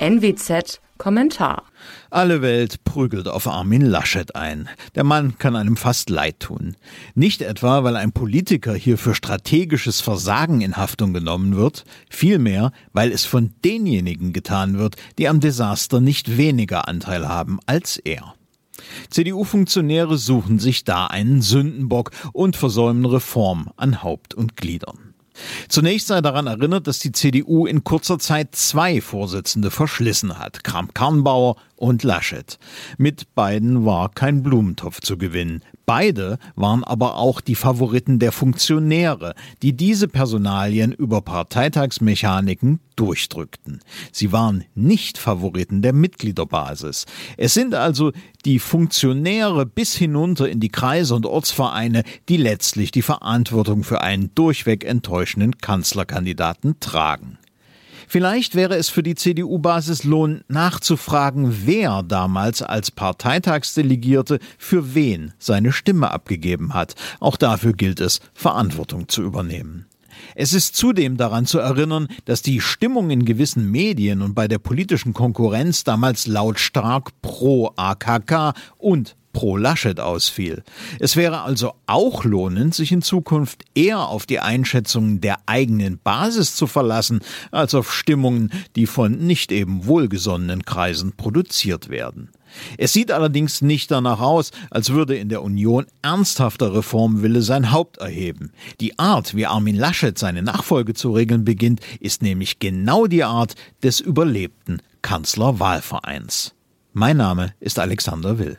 NWZ Kommentar. Alle Welt prügelt auf Armin Laschet ein. Der Mann kann einem fast leid tun. Nicht etwa, weil ein Politiker hier für strategisches Versagen in Haftung genommen wird, vielmehr, weil es von denjenigen getan wird, die am Desaster nicht weniger Anteil haben als er. CDU-Funktionäre suchen sich da einen Sündenbock und versäumen Reform an Haupt und Gliedern. Zunächst sei daran erinnert, dass die CDU in kurzer Zeit zwei Vorsitzende verschlissen hat, Kramp-Karrenbauer und Laschet. Mit beiden war kein Blumentopf zu gewinnen. Beide waren aber auch die Favoriten der Funktionäre, die diese Personalien über Parteitagsmechaniken durchdrückten. Sie waren nicht Favoriten der Mitgliederbasis. Es sind also die Funktionäre bis hinunter in die Kreise und Ortsvereine, die letztlich die Verantwortung für einen durchweg enttäuschenden Kanzlerkandidaten tragen. Vielleicht wäre es für die CDU-Basis lohn, nachzufragen, wer damals als Parteitagsdelegierte für wen seine Stimme abgegeben hat. Auch dafür gilt es, Verantwortung zu übernehmen. Es ist zudem daran zu erinnern, dass die Stimmung in gewissen Medien und bei der politischen Konkurrenz damals lautstark pro AKK und pro Laschet ausfiel. Es wäre also auch lohnend, sich in Zukunft eher auf die Einschätzungen der eigenen Basis zu verlassen, als auf Stimmungen, die von nicht eben wohlgesonnenen Kreisen produziert werden. Es sieht allerdings nicht danach aus, als würde in der Union ernsthafter Reformwille sein Haupt erheben. Die Art, wie Armin Laschet seine Nachfolge zu regeln beginnt, ist nämlich genau die Art des überlebten Kanzlerwahlvereins. Mein Name ist Alexander Will.